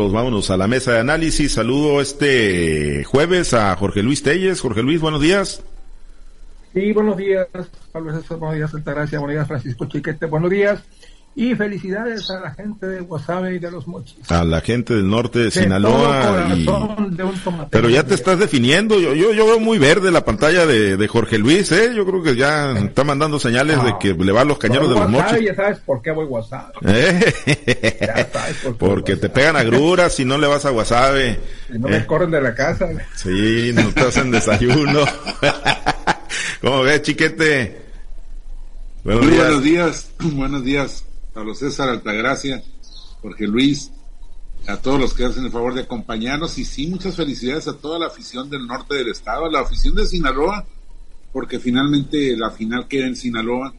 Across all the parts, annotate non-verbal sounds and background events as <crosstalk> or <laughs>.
Pues vámonos a la mesa de análisis. Saludo este jueves a Jorge Luis Telles. Jorge Luis, buenos días. Sí, buenos días, Pablo César, buenos días, Altagracia, buenos días, Francisco Chiquete, buenos días. Y felicidades a la gente de Guasave y de los Mochis. A la gente del norte de, Sinaloa. Pero ya te estás definiendo. Yo, yo, yo veo muy verde la pantalla de, de Jorge Luis, ¿eh? Yo creo que ya está mandando señales de que le van los cañeros de los Mochis. Ya sabes por qué voy a Guasave. <laughs> ¿Eh? Ya sabes por qué Porque te pegan agruras si no le vas a Guasave. Si no me ¿Eh? corren de la casa. Sí, no te hacen desayuno. <laughs> ¿Cómo ves, chiquete? Buenos días. buenos días. <clears throat> Buenos días. Pablo César Altagracia, Jorge Luis, a todos los que hacen el favor de acompañarnos y sí, muchas felicidades a toda la afición del norte del estado, a la afición de Sinaloa, porque finalmente la final queda en Sinaloa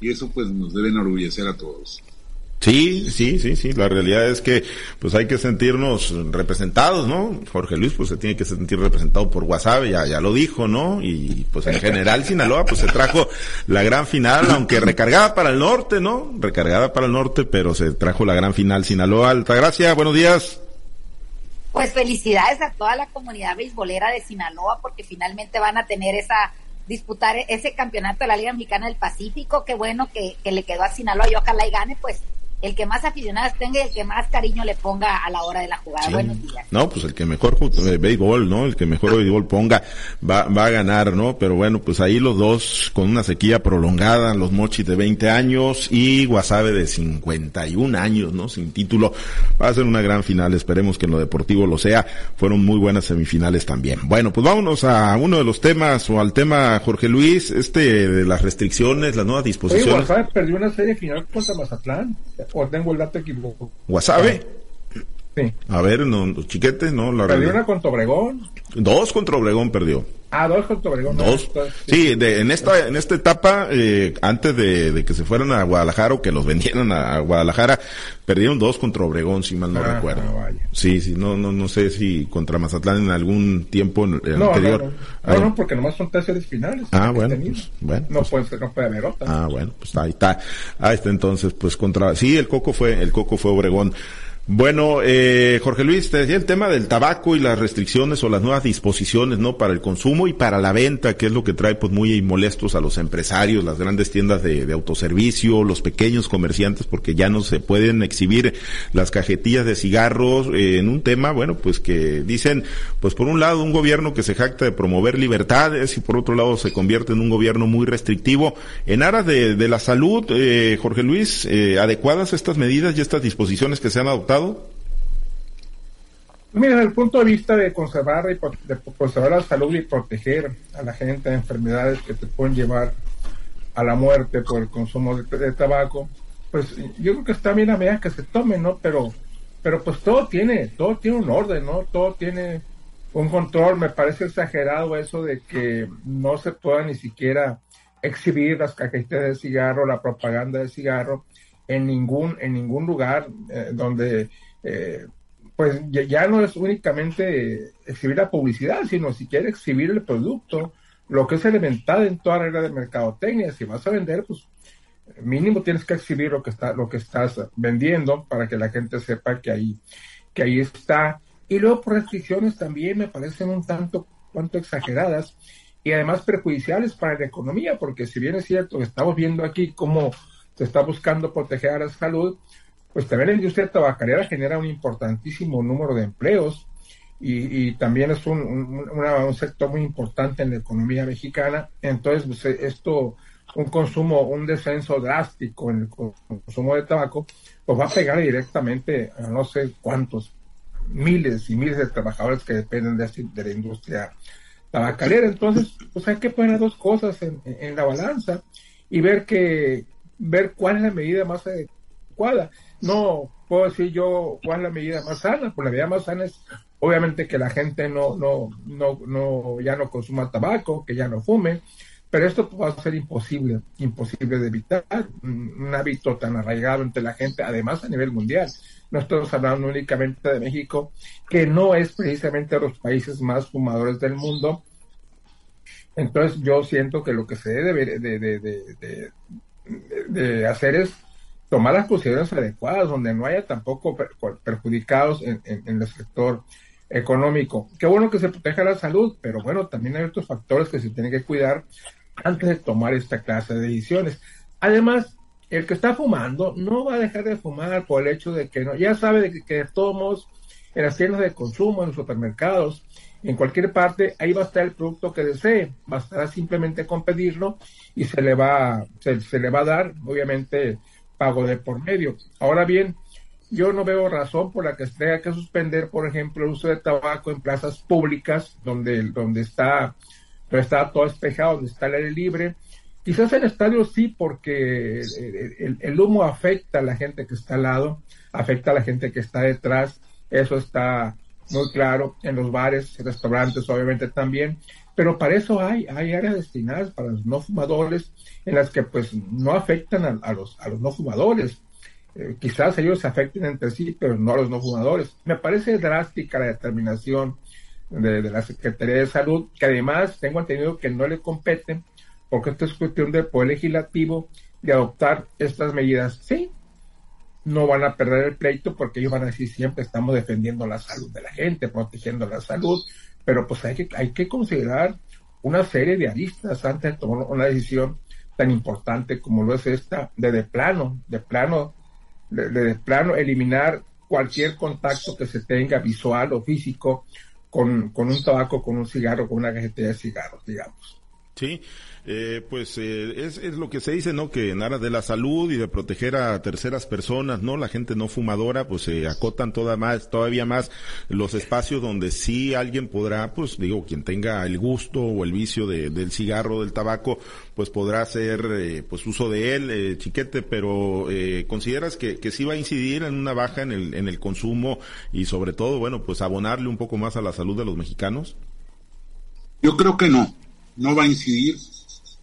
y eso pues nos debe enorgullecer a todos. Sí, sí, sí, sí. La realidad es que pues hay que sentirnos representados, ¿no? Jorge Luis pues se tiene que sentir representado por WhatsApp, ya, ya lo dijo, ¿no? Y pues en general Sinaloa pues se trajo la gran final, aunque recargada para el norte, ¿no? Recargada para el norte, pero se trajo la gran final Sinaloa. Altagracia, buenos días. Pues felicidades a toda la comunidad beisbolera de Sinaloa porque finalmente van a tener esa disputar ese campeonato de la Liga Mexicana del Pacífico. Qué bueno que, que le quedó a Sinaloa y ojalá y gane, pues el que más aficionados tenga y el que más cariño le ponga a la hora de la jugada. Buenos días. No, pues el que mejor eh, béisbol, ¿no? El que mejor béisbol ponga va, va a ganar, ¿no? Pero bueno, pues ahí los dos con una sequía prolongada, los Mochis de 20 años y Guasave de 51 años, ¿no? Sin título. Va a ser una gran final, esperemos que en lo deportivo lo sea. Fueron muy buenas semifinales también. Bueno, pues vámonos a uno de los temas o al tema Jorge Luis, este de las restricciones, las nuevas disposiciones. Guasave perdió una serie final contra Mazatlán o tengo el dato equivocado. ¿Wasabe? Sí. A ver, no, chiquete, no, la Perdió una contra Obregón. Dos contra Obregón perdió. Ah, dos contra Obregón. Dos. sí, de, en esta en esta etapa, eh, antes de, que se fueran a Guadalajara o que los vendieran a, Guadalajara, perdieron dos contra Obregón, si mal no ah, recuerdo. Sí, sí, no, no, no sé si contra Mazatlán en algún tiempo anterior. No, no, porque nomás son tres series finales. Ah, bueno, pues, bueno. No puede no puede haber otra. Ah, bueno, pues ahí está. Ahí está entonces, pues contra, sí, el Coco fue, el Coco fue Obregón. Bueno, eh, Jorge Luis, te decía el tema del tabaco y las restricciones o las nuevas disposiciones, ¿no? Para el consumo y para la venta, que es lo que trae pues muy molestos a los empresarios, las grandes tiendas de, autoservicio, los pequeños comerciantes, porque ya no se pueden exhibir las cajetillas de cigarros eh, en un tema, bueno, pues que dicen, pues por un lado un gobierno que se jacta de promover libertades y por otro lado se convierte en un gobierno muy restrictivo. En aras de, de la salud, eh, Jorge Luis, eh, adecuadas estas medidas y estas disposiciones que se han adoptado Mira, desde el punto de vista de conservar, y, de conservar la salud y proteger a la gente de enfermedades que te pueden llevar a la muerte por el consumo de, tabaco, pues yo creo que está bien a medida que se tome, ¿no? Pero, pero pues todo tiene, todo tiene un orden, ¿no? Todo tiene un control. Me parece exagerado eso de que no se pueda ni siquiera exhibir las cajetas de cigarro, la propaganda de cigarro en ningún, en ningún lugar eh, donde eh, pues ya, no es únicamente exhibir la publicidad, sino si quieres exhibir el producto, lo que es elemental en toda regla de mercadotecnia. Si vas a vender, pues mínimo tienes que exhibir lo que está, lo que estás vendiendo para que la gente sepa que ahí, que ahí está. Y luego por restricciones también me parecen un tanto cuanto exageradas y además perjudiciales para la economía, porque si bien es cierto, estamos viendo aquí cómo se está buscando proteger a la salud, pues también la industria tabacalera genera un importantísimo número de empleos y, también es un, un, sector muy importante en la economía mexicana. Entonces, pues, esto, un consumo, un descenso drástico en el consumo de tabaco, pues va a pegar directamente a no sé cuántos miles y miles de trabajadores que dependen de, de la industria tabacalera. Entonces, pues hay que poner dos cosas en la balanza y ver que, ver cuál es la medida más adecuada. No puedo decir yo cuál es la medida más sana, pues la medida más sana es obviamente que la gente no, no, no, no, ya no consuma tabaco, que ya no fume, pero esto va a ser imposible, imposible de evitar, un, hábito tan arraigado entre la gente, además a nivel mundial. No estamos hablando únicamente de México, que no es precisamente de los países más fumadores del mundo. Entonces yo siento que lo que se debe de, de, de, de hacer es tomar las posiciones adecuadas, donde no haya tampoco perjudicados en, el sector económico. Qué bueno que se proteja la salud, pero bueno, también hay otros factores que se tienen que cuidar antes de tomar esta clase de decisiones. Además, el que está fumando no va a dejar de fumar por el hecho de que no, ya sabe de que, que de todos modos en las tiendas de consumo, en los supermercados, en cualquier parte, ahí va a estar el producto que desee, bastará simplemente con pedirlo y se le va, se, le va a dar, obviamente, pago de por medio. Ahora bien, yo no veo razón por la que se tenga que suspender, por ejemplo, el uso de tabaco en plazas públicas, donde, donde está, donde está todo despejado, donde está el aire libre. Quizás en estadios sí, porque el, humo afecta a la gente que está al lado, afecta a la gente que está detrás, eso está muy claro, en los bares, restaurantes obviamente también, pero para eso hay, hay áreas destinadas para los no fumadores en las que pues no afectan a, los, a los no fumadores. Eh, quizás ellos se afecten entre sí, pero no a los no fumadores. Me parece drástica la determinación de, de, la Secretaría de Salud, que además tengo entendido que no le compete, porque esto es cuestión del Poder Legislativo de adoptar estas medidas. Sí, no van a perder el pleito porque ellos van a decir siempre estamos defendiendo la salud de la gente, protegiendo la salud, pero pues hay que, hay que considerar una serie de aristas antes de tomar una decisión tan importante como lo es esta, de de plano, de plano, de, de plano eliminar cualquier contacto que se tenga visual o físico con, con un tabaco, con un cigarro, con una cajetilla de cigarros, digamos. Sí, eh, pues eh, es, es, lo que se dice, ¿no? Que en aras de la salud y de proteger a terceras personas, ¿no? La gente no fumadora, pues se acotan toda más, todavía más los espacios donde sí alguien podrá, pues digo, quien tenga el gusto o el vicio de, del cigarro, del tabaco, pues podrá hacer, eh, pues uso de él, eh, chiquete, pero ¿consideras que, que sí va a incidir en una baja en el, en el consumo y sobre todo, bueno, pues abonarle un poco más a la salud de los mexicanos? Yo creo que no, no va a incidir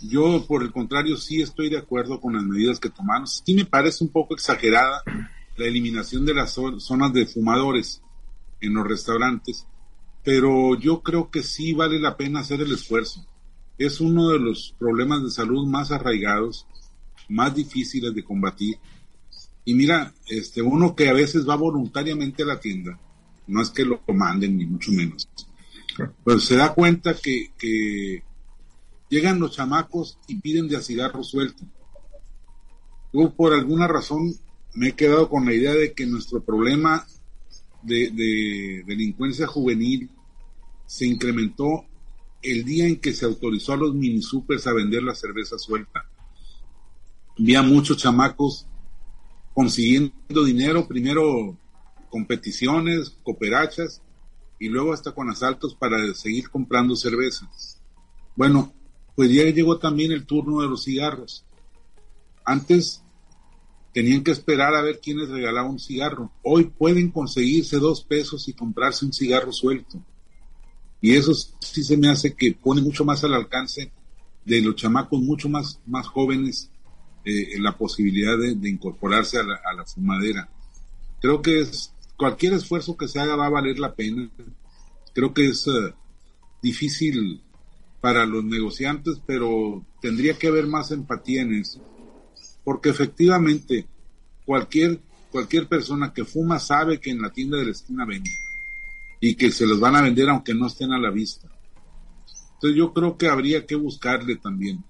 yo, por el contrario, sí estoy de acuerdo con las medidas que tomamos. Sí me parece un poco exagerada la eliminación de las zonas de fumadores en los restaurantes, pero yo creo que sí vale la pena hacer el esfuerzo. Es uno de los problemas de salud más arraigados, más difíciles de combatir. Y mira, este, uno que a veces va voluntariamente a la tienda, no es que lo manden ni mucho menos, pero se da cuenta que, que llegan los chamacos y piden de a cigarro suelto. Yo por alguna razón me he quedado con la idea de que nuestro problema de, delincuencia juvenil se incrementó el día en que se autorizó a los mini supers a vender la cerveza suelta. Vi a muchos chamacos consiguiendo dinero, primero competiciones, cooperachas y luego hasta con asaltos para seguir comprando cerveza. Bueno, pues ya llegó también el turno de los cigarros. Antes tenían que esperar a ver quién les regalaba un cigarro. Hoy pueden conseguirse dos pesos y comprarse un cigarro suelto. Y eso sí se me hace que pone mucho más al alcance de los chamacos mucho más, más jóvenes eh, la posibilidad de, incorporarse a la, fumadera. Creo que es, cualquier esfuerzo que se haga va a valer la pena. Creo que es eh, difícil para los negociantes, pero tendría que haber más empatía en eso. Porque efectivamente, cualquier, cualquier persona que fuma sabe que en la tienda de la esquina vende y que se los van a vender aunque no estén a la vista. Entonces yo creo que habría que buscarle también.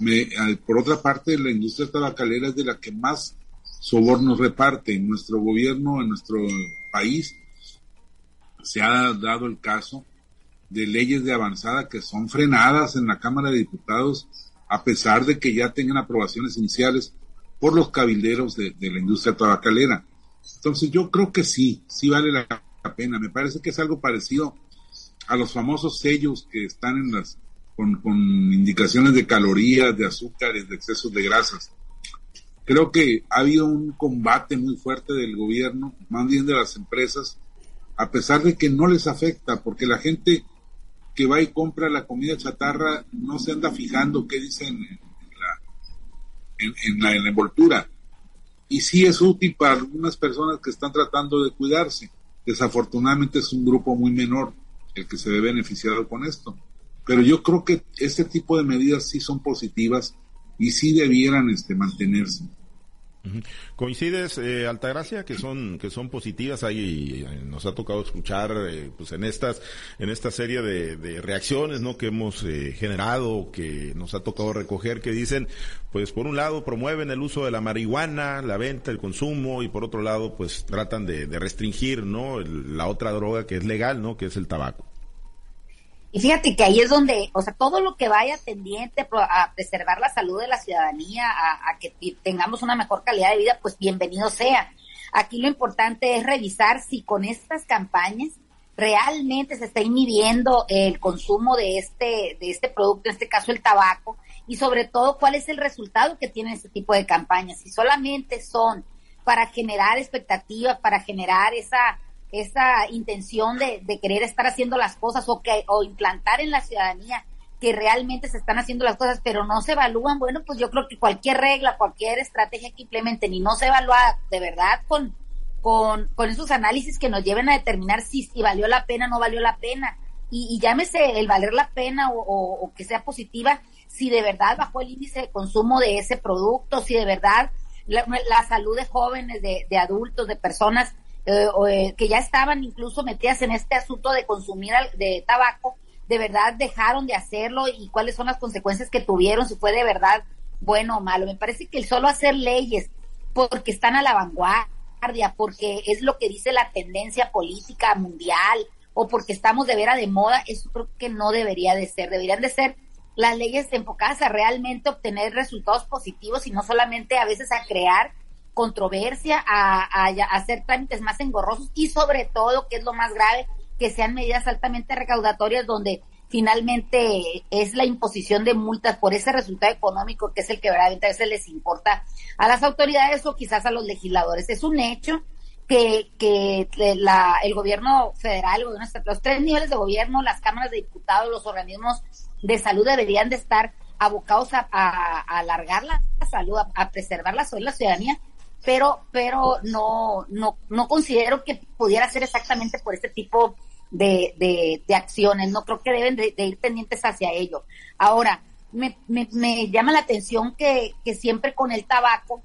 Me, por otra parte, la industria tabacalera es de la que más sobornos reparte. En nuestro gobierno, en nuestro país, se ha dado el caso de leyes de avanzada que son frenadas en la Cámara de Diputados a pesar de que ya tengan aprobaciones iniciales por los cabilderos de, la industria tabacalera. Entonces yo creo que sí, sí vale la pena. Me parece que es algo parecido a los famosos sellos que están en las con, con indicaciones de calorías, de azúcares, de excesos de grasas. Creo que ha habido un combate muy fuerte del gobierno, más bien de las empresas, a pesar de que no les afecta, porque la gente que va y compra la comida chatarra no se anda fijando qué dicen en la, en, la, envoltura. Y sí es útil para algunas personas que están tratando de cuidarse. Desafortunadamente es un grupo muy menor el que se ve beneficiado con esto. Pero yo creo que este tipo de medidas sí son positivas y sí debieran este, mantenerse. Coincides, eh, Altagracia, que son que son positivas. Ahí eh, nos ha tocado escuchar, eh, pues en estas en esta serie de, reacciones, ¿no? Que hemos eh, generado, que nos ha tocado recoger, que dicen, pues por un lado promueven el uso de la marihuana, la venta, el consumo, y por otro lado, pues tratan de, restringir, ¿no? la otra droga que es legal, ¿no? Que es el tabaco. Y fíjate que ahí es donde, o sea, todo lo que vaya tendiente a preservar la salud de la ciudadanía, a, que tengamos una mejor calidad de vida, pues bienvenido sea. Aquí lo importante es revisar si con estas campañas realmente se está inhibiendo el consumo de este, de este producto, en este caso el tabaco, y sobre todo cuál es el resultado que tiene este tipo de campañas. Si solamente son para generar expectativas, para generar esa esa intención de, querer estar haciendo las cosas o, que, o implantar en la ciudadanía que realmente se están haciendo las cosas, pero no se evalúan, bueno, pues yo creo que cualquier regla, cualquier estrategia que implementen y no se evalúa de verdad con, con, con esos análisis que nos lleven a determinar si, si valió la pena o no valió la pena. Y, y, llámese el valer la pena o, o, que sea positiva, si de verdad bajó el índice de consumo de ese producto, si de verdad la, la salud de jóvenes, de, de adultos, de personas eh, eh, que ya estaban incluso metidas en este asunto de consumir de tabaco, de verdad dejaron de hacerlo y cuáles son las consecuencias que tuvieron, si fue de verdad bueno o malo. Me parece que el solo hacer leyes porque están a la vanguardia, porque es lo que dice la tendencia política mundial o porque estamos de vera de moda, eso creo que no debería de ser. Deberían de ser las leyes enfocadas a realmente obtener resultados positivos y no solamente a veces a crear controversia, a, hacer trámites más engorrosos y sobre todo, que es lo más grave, que sean medidas altamente recaudatorias donde finalmente es la imposición de multas por ese resultado económico que es el que verdaderamente a veces les importa a las autoridades o quizás a los legisladores. Es un hecho que, que la, el gobierno federal, gobierno estatal, los tres niveles de gobierno, las cámaras de diputados, los organismos de salud deberían de estar abocados a, alargar la salud, a, preservar la salud de la ciudadanía pero, pero no, no, no considero que pudiera ser exactamente por este tipo de, de, de acciones. No creo que deben de, ir pendientes hacia ello. Ahora, me, me, me llama la atención que, que siempre con el tabaco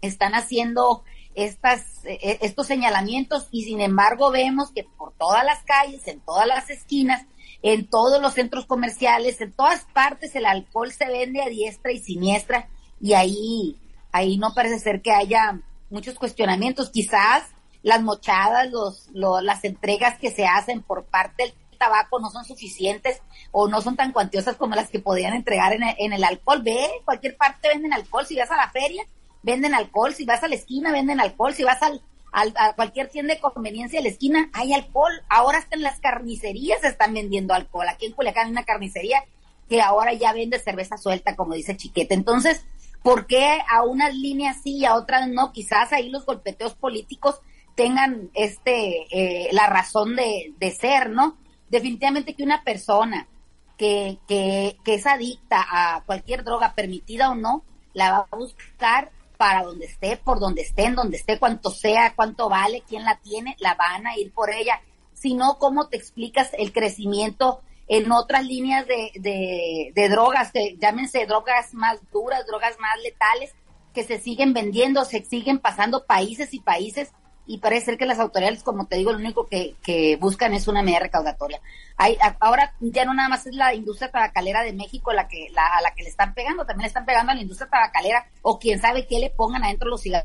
están haciendo estas, e, estos señalamientos y sin embargo vemos que por todas las calles, en todas las esquinas, en todos los centros comerciales, en todas partes el alcohol se vende a diestra y siniestra y ahí ahí no parece ser que haya muchos cuestionamientos. Quizás las mochadas, los, las entregas que se hacen por parte del tabaco no son suficientes o no son tan cuantiosas como las que podían entregar en en el alcohol. Ve, cualquier parte venden alcohol. Si vas a la feria, venden alcohol. Si vas a la esquina, venden alcohol. Si vas al, a cualquier tienda de conveniencia de la esquina, hay alcohol. Ahora hasta en las carnicerías están vendiendo alcohol. Aquí en Culiacán hay una carnicería que ahora ya vende cerveza suelta, como dice Chiquete. Entonces, ¿Por qué a unas líneas sí y a otras no? Quizás ahí los golpeteos políticos tengan este eh, la razón de, de, ser, ¿no? Definitivamente que una persona que, que, que es adicta a cualquier droga, permitida o no, la va a buscar para donde esté, por donde esté, en donde esté, cuánto sea, cuánto vale, quién la tiene, la van a ir por ella. Si no, ¿cómo te explicas el crecimiento en otras líneas de, de, de drogas, que llámense drogas más duras, drogas más letales, que se siguen vendiendo, se siguen pasando países y países y parece ser que las autoridades, como te digo, lo único que, que buscan es una medida recaudatoria. Hay, ahora ya no nada más es la industria tabacalera de México la que, la, a la que le están pegando, también le están pegando a la industria tabacalera o quién sabe qué le pongan adentro los cigarros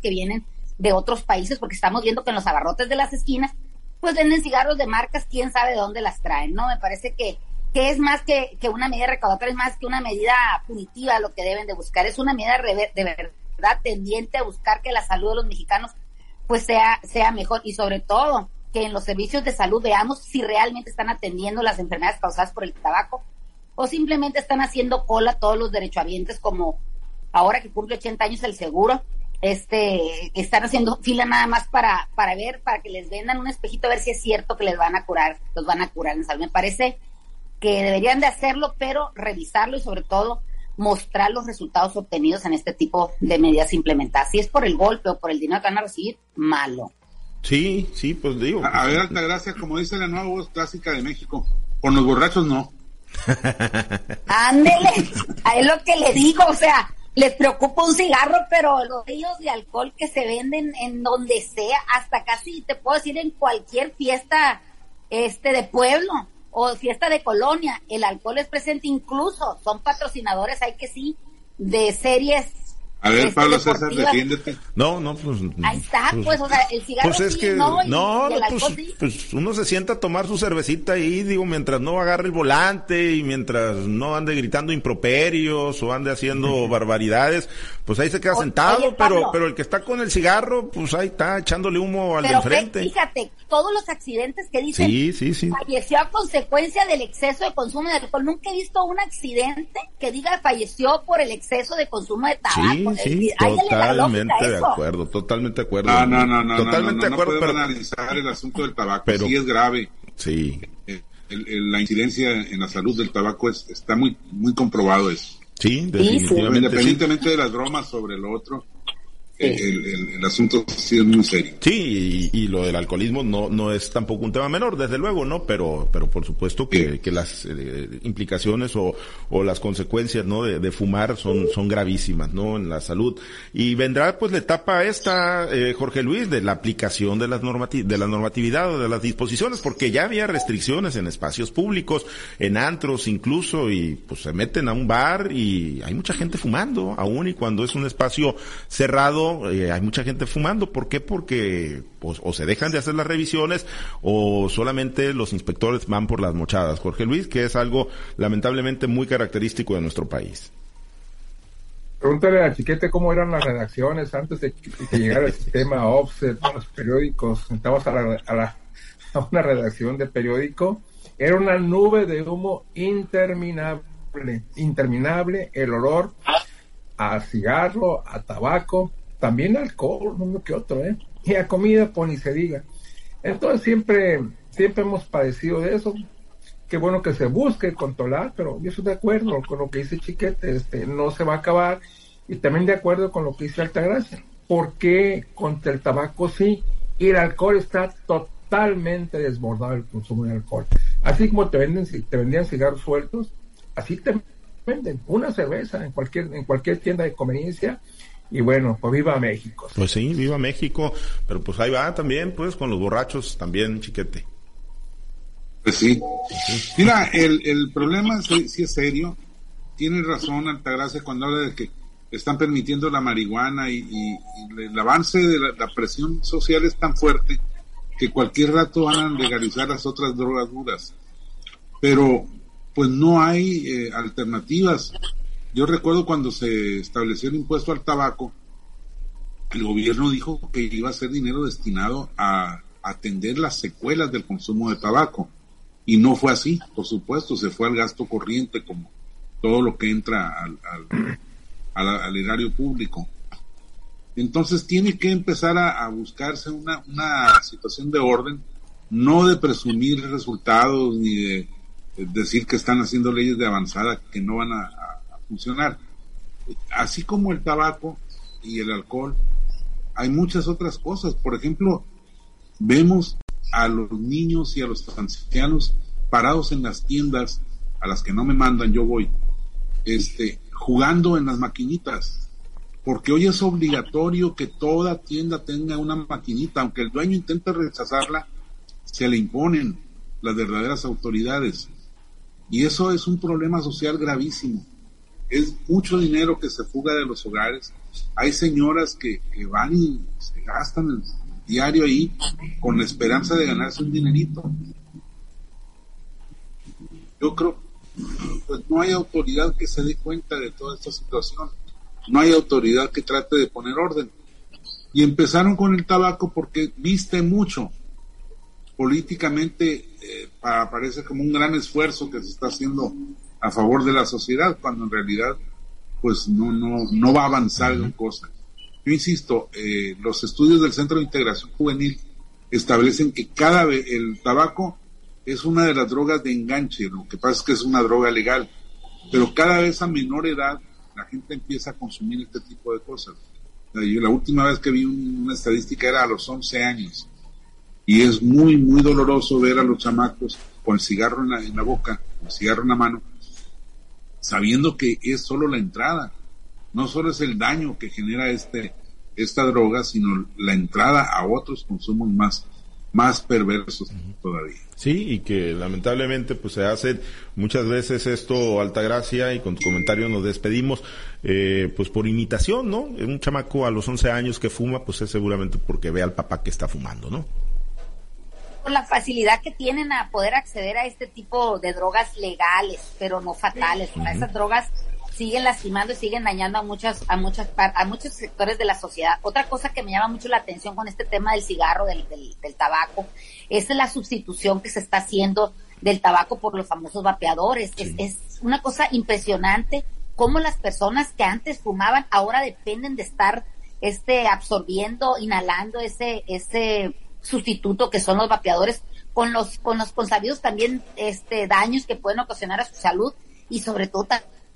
que vienen de otros países, porque estamos viendo que en los abarrotes de las esquinas pues venden cigarros de marcas, quién sabe de dónde las traen, ¿no? Me parece que, que es más que, que una medida recaudatoria, es más que una medida punitiva lo que deben de buscar, es una medida de verdad tendiente a buscar que la salud de los mexicanos pues sea, sea mejor. Y sobre todo que en los servicios de salud veamos si realmente están atendiendo las enfermedades causadas por el tabaco o simplemente están haciendo cola todos los derechohabientes como ahora que cumple 80 años el seguro este, están haciendo fila nada más para, para ver, para que les vendan un espejito a ver si es cierto que les van a curar, los van a curar en salud. Me parece que deberían de hacerlo, pero revisarlo y sobre todo mostrar los resultados obtenidos en este tipo de medidas implementadas. Si es por el golpe o por el dinero que van a recibir, malo. Sí, sí, pues digo. A, ver, alta gracia, como dice la nueva voz clásica de México, con los borrachos no. Ándele, es lo que le digo, o sea, les preocupa un cigarro, pero los ellos de alcohol que se venden en donde sea, hasta casi te puedo decir en cualquier fiesta este de pueblo o fiesta de colonia, el alcohol es presente. Incluso, son patrocinadores, hay que sí, de series a ver, este, Pablo César, defiéndete. No, no, pues. Ahí está, pues, pues o sea, el cigarro pues es que, no, no pues, pues, uno se sienta a tomar su cervecita ahí, digo, mientras no agarre el volante y mientras no ande gritando improperios o ande haciendo barbaridades, pues ahí se queda sentado, pero, pero el que está con el cigarro, pues ahí está echándole humo al de enfrente. Fíjate, todos los accidentes que dicen sí, sí, sí. falleció a consecuencia del exceso de consumo de alcohol. Nunca he visto un accidente que diga falleció por el exceso de consumo de tabaco. Sí, totalmente de acuerdo, totalmente de acuerdo. No, no, no, no, totalmente de acuerdo. No pero... analizar el asunto del tabaco, pero, sí es grave. Sí. Eh, la incidencia en la salud del tabaco es, está muy, muy comprobado eso. Sí, definitivamente. Independientemente de las bromas sobre lo otro, el, asunto sí es muy serio. Sí, y, lo del alcoholismo no, no es tampoco un tema menor, desde luego, ¿no? Pero, pero por supuesto que, que las eh, implicaciones o, o, las consecuencias, ¿no? De, fumar son, son gravísimas, ¿no? En la salud. Y vendrá pues la etapa esta, eh, Jorge Luis, de la aplicación de las normati de la normatividad o de las disposiciones, porque ya había restricciones en espacios públicos, en antros incluso, y pues se meten a un bar y hay mucha gente fumando, aún y cuando es un espacio cerrado eh, hay mucha gente fumando. ¿Por qué? Porque pues, o se dejan de hacer las revisiones o solamente los inspectores van por las mochadas. Jorge Luis, que es algo lamentablemente muy característico de nuestro país. Pregúntale a Chiquete cómo eran las redacciones antes de que, llegara el <laughs> sistema offset, los periódicos. Entramos a, la, a una redacción de periódico. Era una nube de humo interminable, interminable, el olor a cigarro, a tabaco, también alcohol, uno que otro, ¿eh? Y a comida, pues ni se diga. Entonces siempre, siempre hemos padecido de eso. Qué bueno que se busque controlar, pero yo estoy de acuerdo con lo que dice Chiquete, este, no se va a acabar. Y también de acuerdo con lo que dice Altagracia. ¿Por qué contra el tabaco sí? Y el alcohol está totalmente desbordado el consumo de alcohol. Así como te venden, te vendían cigarros sueltos, así te venden una cerveza en cualquier, en cualquier tienda de conveniencia y bueno, pues viva México. Pues sí, viva México, pero pues ahí va también, pues con los borrachos también, chiquete. Pues sí. Mira, el, el problema sí, es serio. Tiene razón Altagracia cuando habla de que están permitiendo la marihuana y, el avance de la, presión social es tan fuerte que cualquier rato van a legalizar las otras drogas duras. Pero pues no hay eh, alternativas. Yo recuerdo cuando se estableció el impuesto al tabaco, el gobierno dijo que iba a ser dinero destinado a atender las secuelas del consumo de tabaco. Y no fue así, por supuesto, se fue al gasto corriente como todo lo que entra al, al, <clears throat> erario público. Entonces tiene que empezar a, buscarse una, una, situación de orden, no de presumir resultados ni de, decir que están haciendo leyes de avanzada que no van a, funcionar. Así como el tabaco y el alcohol, hay muchas otras cosas. Por ejemplo, vemos a los niños y a los ancianos parados en las tiendas a las que no me mandan, yo voy, este, jugando en las maquinitas. Porque hoy es obligatorio que toda tienda tenga una maquinita, aunque el dueño intente rechazarla, se le imponen las verdaderas autoridades. Y eso es un problema social gravísimo es mucho dinero que se fuga de los hogares. Hay señoras que, van y se gastan el diario ahí con la esperanza de ganarse un dinerito. Yo creo, pues no hay autoridad que se dé cuenta de toda esta situación. No hay autoridad que trate de poner orden. Y empezaron con el tabaco porque viste mucho. Políticamente eh, parece como un gran esfuerzo que se está haciendo a favor de la sociedad, cuando en realidad pues no, no, no va a avanzar en cosa. Yo insisto, eh, los estudios del Centro de Integración Juvenil establecen que cada vez el tabaco es una de las drogas de enganche, lo que pasa es que es una droga legal, pero cada vez a menor edad la gente empieza a consumir este tipo de cosas. la última vez que vi una estadística era a los 11 años y es muy, muy doloroso ver a los chamacos con el cigarro en la, en la boca, el cigarro en la mano, sabiendo que es solo la entrada. no solo es el daño que genera este esta droga, sino la entrada a otros consumos más más perversos todavía. Sí, y que lamentablemente pues se hace muchas veces esto Altagracia y con tu comentario nos despedimos eh, pues por imitación, ¿no? Un chamaco a los 11 años que fuma pues es seguramente porque ve al papá que está fumando, ¿no? La facilidad que tienen a poder acceder a este tipo de drogas legales, pero no fatales, esas drogas siguen lastimando y siguen dañando a muchas, a muchas, a muchos sectores de la sociedad. Otra cosa que me llama mucho la atención con este tema del cigarro, del, del, tabaco, es la sustitución que se está haciendo del tabaco por los famosos vapeadores. Es, es una cosa impresionante cómo las personas que antes fumaban ahora dependen de estar este absorbiendo, inhalando ese, ese sustituto que son los vapeadores con los, con los consabidos también este daños que pueden ocasionar a su salud y sobre todo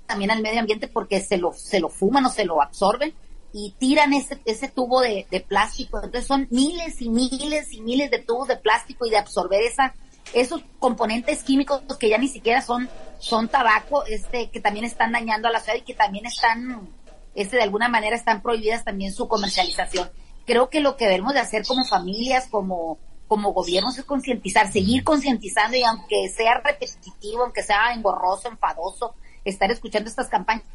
también al medio ambiente porque se lo, se lo fuman o se lo absorben y tiran ese, ese tubo de, plástico. Entonces son miles y miles y miles de tubos de plástico y de absorber esa, esos componentes químicos que ya ni siquiera son, son tabaco, este, que también están dañando a la ciudad y que también están, este, de alguna manera están prohibidas también su comercialización. Creo que lo que debemos de hacer como familias, como, como gobiernos es concientizar, seguir concientizando y aunque sea repetitivo, aunque sea engorroso, enfadoso, estar escuchando estas campañas,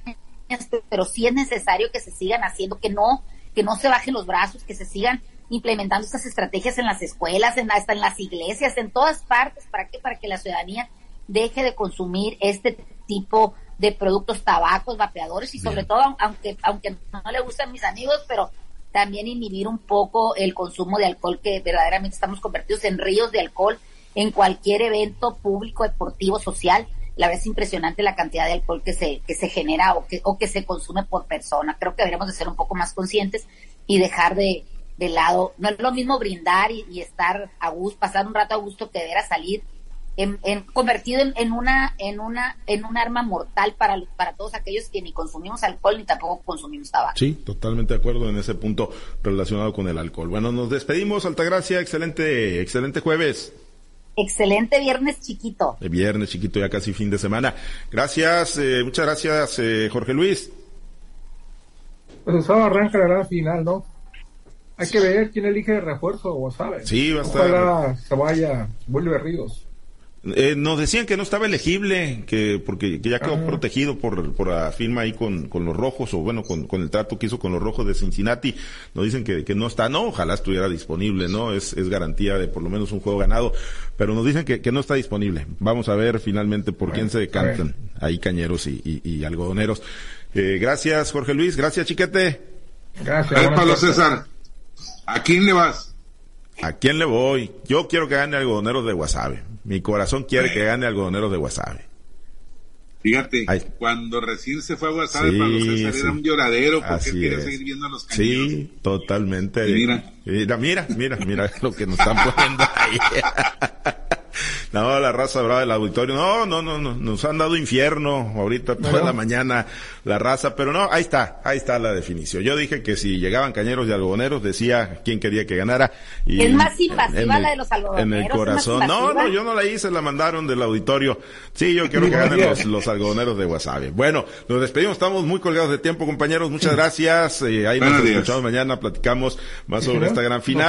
pero sí es necesario que se sigan haciendo, que no, que no se bajen los brazos, que se sigan implementando estas estrategias en las escuelas, en, hasta en las iglesias, en todas partes, ¿para qué? Para que la ciudadanía deje de consumir este tipo de productos, tabacos, vapeadores y sobre todo, aunque, aunque no le gustan mis amigos, pero también inhibir un poco el consumo de alcohol que verdaderamente estamos convertidos en ríos de alcohol en cualquier evento público, deportivo, social la verdad es impresionante la cantidad de alcohol que se, que se genera o que, o que se consume por persona. Creo que deberíamos de ser un poco más conscientes y dejar de, de lado, no es lo mismo brindar y, estar a gusto, pasar un rato a gusto que deber a salir en, en, convertido en, en, una en una en un arma mortal para para todos aquellos que ni consumimos alcohol ni tampoco consumimos tabaco. Sí, totalmente de acuerdo en ese punto relacionado con el alcohol. Bueno, nos despedimos, Altagracia, excelente excelente jueves. Excelente viernes chiquito. El viernes chiquito, ya casi fin de semana. Gracias, eh, muchas gracias, eh, Jorge Luis. Pues eso arranca la gran final, ¿no? Hay que ver quién elige el refuerzo, o sabe. Sí, va a estar. Ojalá se vaya, vuelve Ríos. Eh, nos decían que no estaba elegible, que porque ya quedó ah. protegido por, por la firma ahí con, con los rojos, o bueno, con, con el trato que hizo con los rojos de Cincinnati. Nos dicen que, que no está, no, ojalá estuviera disponible, ¿no? Es, es garantía de por lo menos un juego ganado, pero nos dicen que, que no está disponible. Vamos a ver finalmente por quién se decantan ahí cañeros y, y, algodoneros. Eh, gracias, Jorge Luis, gracias, Chiquete. Gracias. Pablo César, ¿a quién le vas? ¿A quién le voy? Yo quiero que gane algodoneros de Guasave. Mi corazón quiere que gane algodoneros de Guasave. Fíjate, cuando recién se fue a Guasave, sí, Pablo César era un lloradero porque quiere seguir viendo a los cañeros. Sí, totalmente. mira. mira, mira, mira, mira lo que nos están <laughs> poniendo ahí. No, la raza brava del auditorio. No, no, no, no, nos han dado infierno ahorita toda la mañana la raza, pero no, ahí está, ahí está la definición. Yo dije que si llegaban cañeros y algodoneros, decía quién quería que ganara. Y es más invasiva la de los algodoneros. En el corazón. No, no, yo no la hice, la mandaron del auditorio. Sí, yo quiero que ganen los, algodoneros de Wasabi. Bueno, nos despedimos, estamos muy colgados de tiempo, compañeros. Muchas gracias. Eh, ahí nos escuchamos mañana, platicamos más sobre esta gran final.